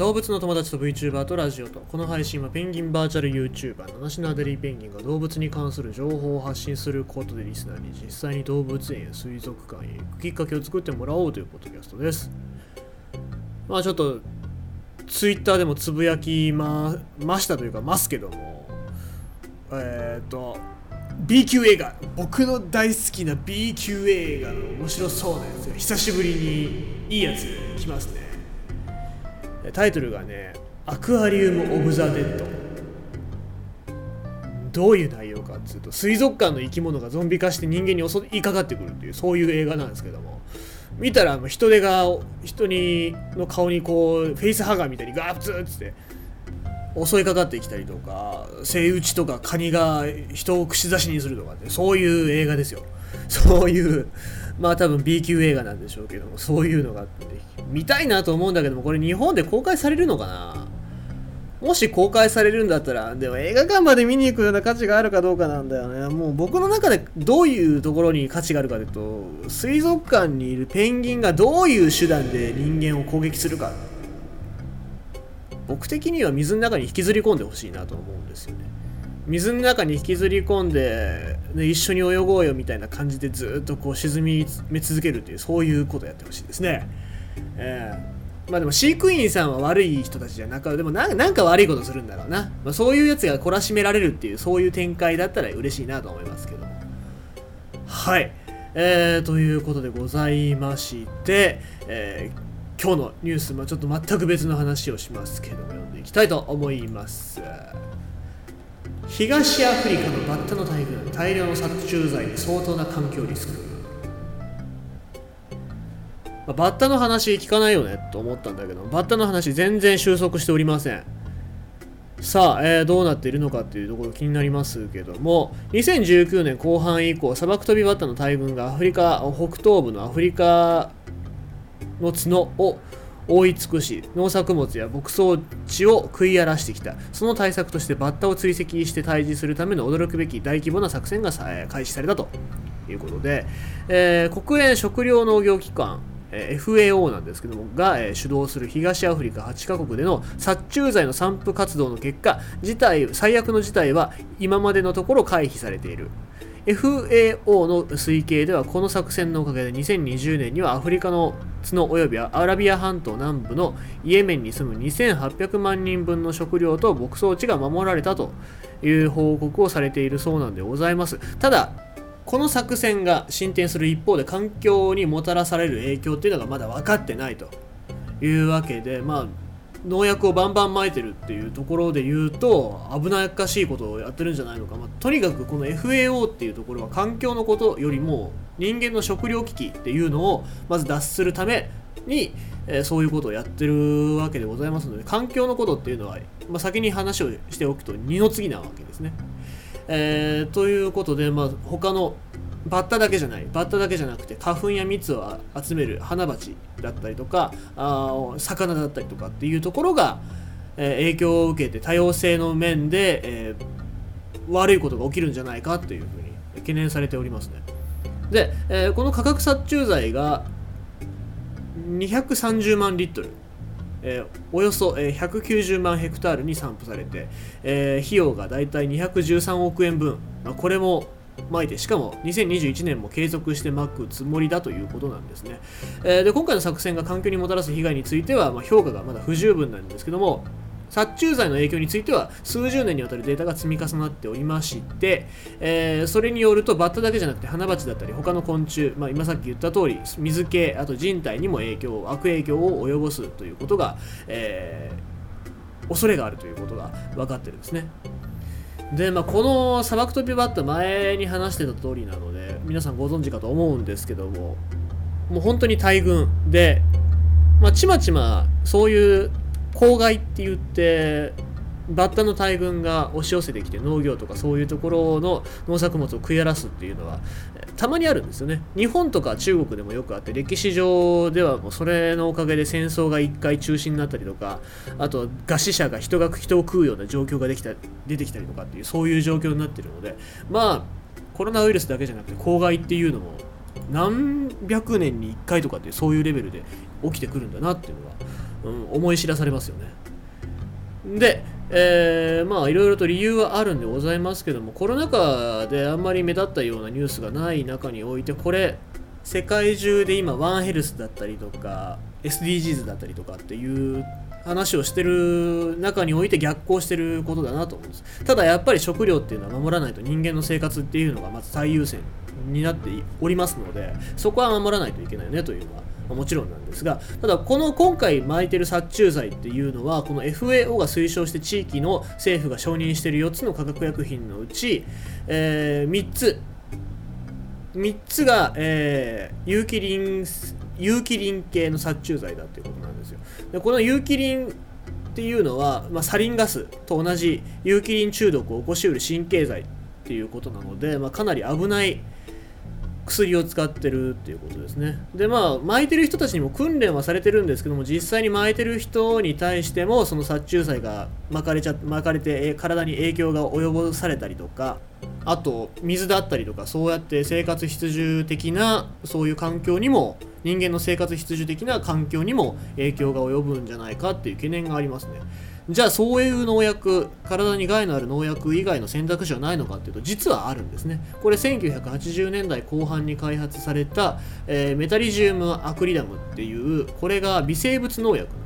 動物の友達と VTuber とラジオとこの配信はペンギンバーチャル YouTuber 七種のアデリーペンギンが動物に関する情報を発信することでリスナーに実際に動物園や水族館へ行くきっかけを作ってもらおうというポッドキャストです。まあちょっと Twitter でもつぶやきまましたというかますけどもえっ、と B 級映画僕の大好きな B 級映画の面白そうなやつが久しぶりにいいやつ来ますね。タイトルがね「アクアリウム・オブ・ザ・デッド」どういう内容かっていうと水族館の生き物がゾンビ化して人間に襲いかかってくるっていうそういう映画なんですけども。見たらヒトデが人にの顔にこうフェイスハガーみたいにガーッツーッつって襲いかかってきたりとかセイウチとかカニが人を串刺しにするとかってそういう映画ですよ。そういうまあ多分 B 級映画なんでしょうけどもそういうのがあって見たいなと思うんだけどもこれ日本で公開されるのかな？もし公開されるんだったらでも映画館まで見に行くような価値があるかどうかなんだよね。もう僕の中でどういうところに価値があるかというと水族館にいるペンギンがどういう手段で人間を攻撃するか。僕的には水の中に引きずり込んでほしいなと思うんですよね。水の中に引きずり込んで、ね、一緒に泳ごうよみたいな感じでずっとこう沈み続けるというそういうことをやってほしいですね。えー、まあでも飼育員さんは悪い人たちじゃなくでもなんか悪いことするんだろうな、まあ、そういうやつが懲らしめられるっていうそういう展開だったら嬉しいなと思いますけども。はい。えー、ということでございまして、えー、今日のニュース、ま、ちょっと全く別の話をしますけども読んでいきたいと思います。東アフリカのバッタの大群大量の殺虫剤で相当な環境リスク。まあ、バッタの話聞かないよねと思ったんだけどバッタの話全然収束しておりません。さあ、えー、どうなっているのかっていうところ気になりますけども2019年後半以降砂漠飛びバッタの大群がアフリカ北東部のアフリカの角を覆い尽くし農作物や牧草地を食い荒らしてきた。その対策としてバッタを追跡して退治するための驚くべき大規模な作戦が開始されたと。いうことで、えー、国連食糧農業機関 FAO なんですけどもが、主導する東アフリカ8カ国での殺虫剤の散布活動の結果事態最悪の事態は今までのところ回避されている。FAO の推計ではこの作戦のおかげで2020年にはアフリカの角及びアラビア半島南部のイエメンに住む2800万人分の食料と牧草地が守られたという報告をされているそうなんでございます。ただこの作戦が進展する一方で環境にもたらされる影響っていうのがまだ分かってないというわけでまあ農薬をバンバン撒いてるっていうところで言うと危なっかしいことをやってるんじゃないのか、まあ、とにかくこの FAO っていうところは環境のことよりも人間の食糧危機っていうのをまず脱するために、え、そういうことをやってるわけでございますので環境のことっていうのは、まあ、先に話をしておくと二の次なわけですね。えー、ということで、まあ、他のバッタだけじゃない。バッタだけじゃなくて花粉や蜜を集める花鉢だったりとかあ魚だったりとかっていうところが、えー、影響を受けて多様性の面で、えー、悪いことが起きるんじゃないかというふうに懸念されておりますね。で、えー、この価格殺虫剤が230万リットル。えー、およそ、えー、190万ヘクタールに散布されて、えー、費用がだいたい213億円分、まあ、これもまいてしかも2021年も継続してまくつもりだということなんですね、えー、で今回の作戦が環境にもたらす被害については、まあ、評価がまだ不十分なんですけども殺虫剤の影響については数十年にわたるデータが積み重なっておりまして、えー、それによるとバッタだけじゃなくて花鉢だったり他の昆虫、まあ、今さっき言った通り水気あと人体にも影響悪影響を及ぼすということが、えー、恐れがあるということが分かってるんですね。で、まあ、この砂漠飛びバット前に話してた通りなので皆さんご存知かと思うんですけどももう本当に大群で、まあ、ちまちまそういう公害って言ってバッタの大群が押し寄せてきて農業とかそういうところの農作物を食い荒らすっていうのはたまにあるんですよね日本とか中国でもよくあって歴史上ではもうそれのおかげで戦争が一回中止になったりとかあと餓死者が人が人を食うような状況ができた出てきたりとかっていうそういう状況になってるのでまあコロナウイルスだけじゃなくて公害っていうのも何百年に1回とかってそういうレベルで起きてくるんだなっていうのが、うん、思い知らされますよね。で、えー、まあいろいろと理由はあるんでございますけどもコロナ禍であんまり目立ったようなニュースがない中においてこれ世界中で今ワンヘルスだったりとか SDGs だったりとかっていう話をしてる中において逆行してることだなと思うんです。ただやっぱり食料っていうのは守らないと人間の生活っていうのがまず最優先になっておりますのでそこは守らないといけないよねというのはもちろんなんですがただこの今回巻いてる殺虫剤っていうのはこの FAO が推奨して地域の政府が承認している4つの化学薬品のうち、えー、3つ。3つが、えー、有機リン有機リン系の殺虫剤だっていうことなんですよ。でこの有機リンっていうのは、まあ、サリンガスと同じ有機リン中毒を起こしうる神経剤っていうことなので、まあ、かなり危ない薬を使ってるっていうことですね。でまあ巻いてる人たちにも訓練はされてるんですけども実際に巻いてる人に対してもその殺虫剤が巻かれちゃ巻かれて体に影響が及ぼされたりとかあと水だったりとかそうやって生活必需的なそういう環境にも人間の生活必需的な環境にも影響が及ぶんじゃないかっていう懸念がありますね。じゃあそういう農薬体に害のある農薬以外の選択肢はないのかっていうと実はあるんですね。これ1980年代後半に開発された、えー、メタリジウムアクリダムっていうこれが微生物農薬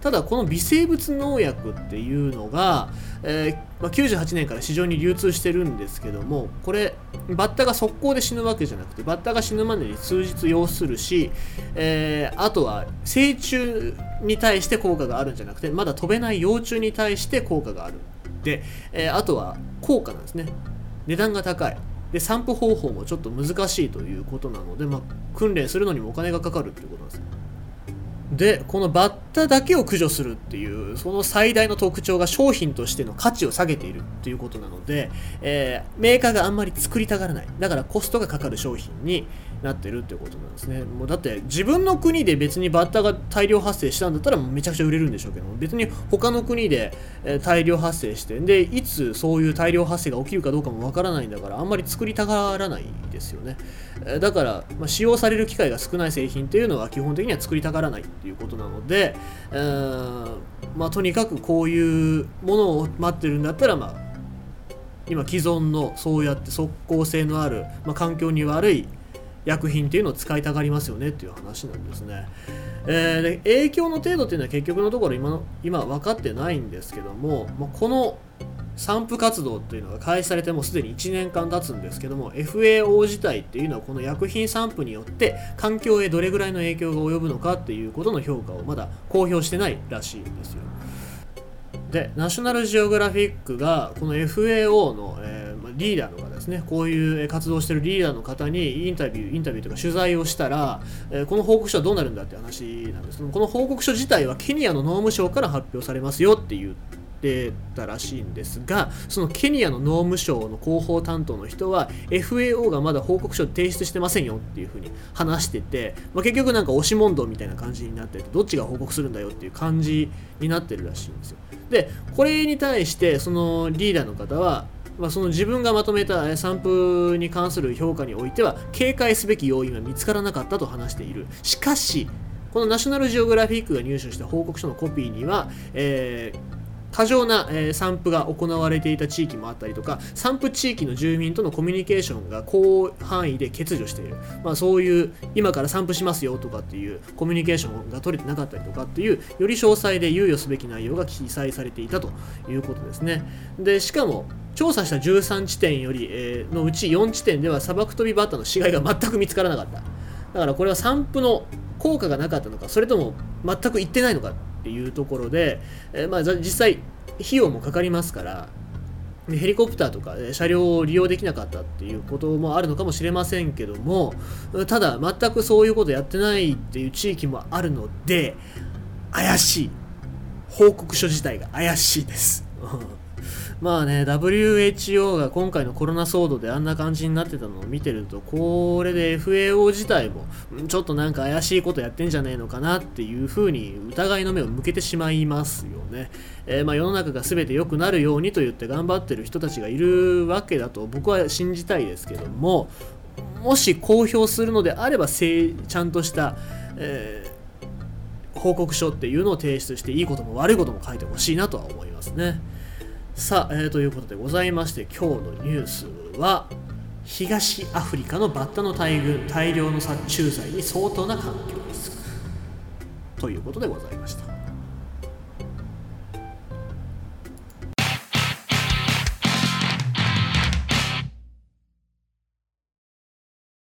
ただこの微生物農薬っていうのが、えーまあ、98年から市場に流通してるんですけどもこれバッタが速攻で死ぬわけじゃなくてバッタが死ぬまでに数日要するし、えー、あとは成虫に対して効果があるんじゃなくてまだ飛べない幼虫に対して効果がある。で、えー、あとは効果なんですね。値段が高い。で散布方法もちょっと難しいということなので、まあ、訓練するのにもお金がかかるっていうことなんですでこのバッタだけを駆除するっていうその最大の特徴が商品としての価値を下げているっていうことなので、えー、メーカーがあんまり作りたがらない。だからコストがかかる商品になってるっていうことなんですね。もうだって自分の国で別にバッタが大量発生したんだったらめちゃくちゃ売れるんでしょうけども別に他の国で、大量発生してでいつそういう大量発生が起きるかどうかもわからないんだからあんまり作りたがらないですよね、だから、まあ、使用される機会が少ない製品っていうのは基本的には作りたがらない。っていうことなので、えー、まあ、とにかくこういうものを待ってるんだったらまあ今既存のそうやって即効性のある、まあ、環境に悪い薬品っていうのを使いたがりますよねっていう話なんですね。えー、で影響の程度っていうのは結局のところ今の今分かってないんですけども、まあ、この散布活動っていうのが開始されてもうすでに1年間経つんですけども FAO 自体っていうのはこの薬品散布によって環境へどれぐらいの影響が及ぶのかっていうことの評価をまだ公表してないらしいんですよ。でナショナルジオグラフィックがこの FAO の、えー、リーダーの方ですねこういう活動してるリーダーの方にインタビューインタビューとか取材をしたら、えー、この報告書はどうなるんだって話なんですけどこの報告書自体はケニアの農務省から発表されますよっていうってたらしいんですがそのケニアの農務省の広報担当の人は FAO がまだ報告書提出してませんよっていうふうに話してて、まあ、結局なんか押し問答みたいな感じになっててどっちが報告するんだよっていう感じになってるらしいんですよ。でこれに対してそのリーダーの方はまあ、その自分がまとめた散布に関する評価においては警戒すべき要因は見つからなかったと話している。しかしこのナショナルジオグラフィックが入手した報告書のコピーには、えー過剰な、えー、散布が行われていた地域もあったりとか散布地域の住民とのコミュニケーションが広範囲で欠如している、まあ、そういう今から散布しますよとかっていうコミュニケーションが取れてなかったりとかっていうより詳細で猶予すべき内容が記載されていたということですね。でしかも調査した13地点より、えー、のうち4地点では砂漠飛びバッタの死骸が全く見つからなかった。だからこれは散布の効果がなかったのかそれとも全く行ってないのか。っていうところで、え、まあ、実際費用もかかりますからヘリコプターとか車両を利用できなかったっていうこともあるのかもしれませんけどもただ全くそういうことやってないっていう地域もあるので怪しい。報告書自体が怪しいです。まあね、WHO が今回のコロナ騒動であんな感じになってたのを見てると、これで FAO 自体も、ちょっとなんか怪しいことやってんじゃねえのかなっていうふうに疑いの目を向けてしまいますよね。えー、まあ世の中が全て良くなるようにと言って頑張ってる人たちがいるわけだと僕は信じたいですけども、もし公表するのであればちゃんとした、えー、報告書っていうのを提出していいことも悪いことも書いてほしいなとは思いますねさあ、えー、ということでございまして今日のニュースは東アフリカのバッタの大群大量の殺虫剤に相当な環境リスク。ということでございました。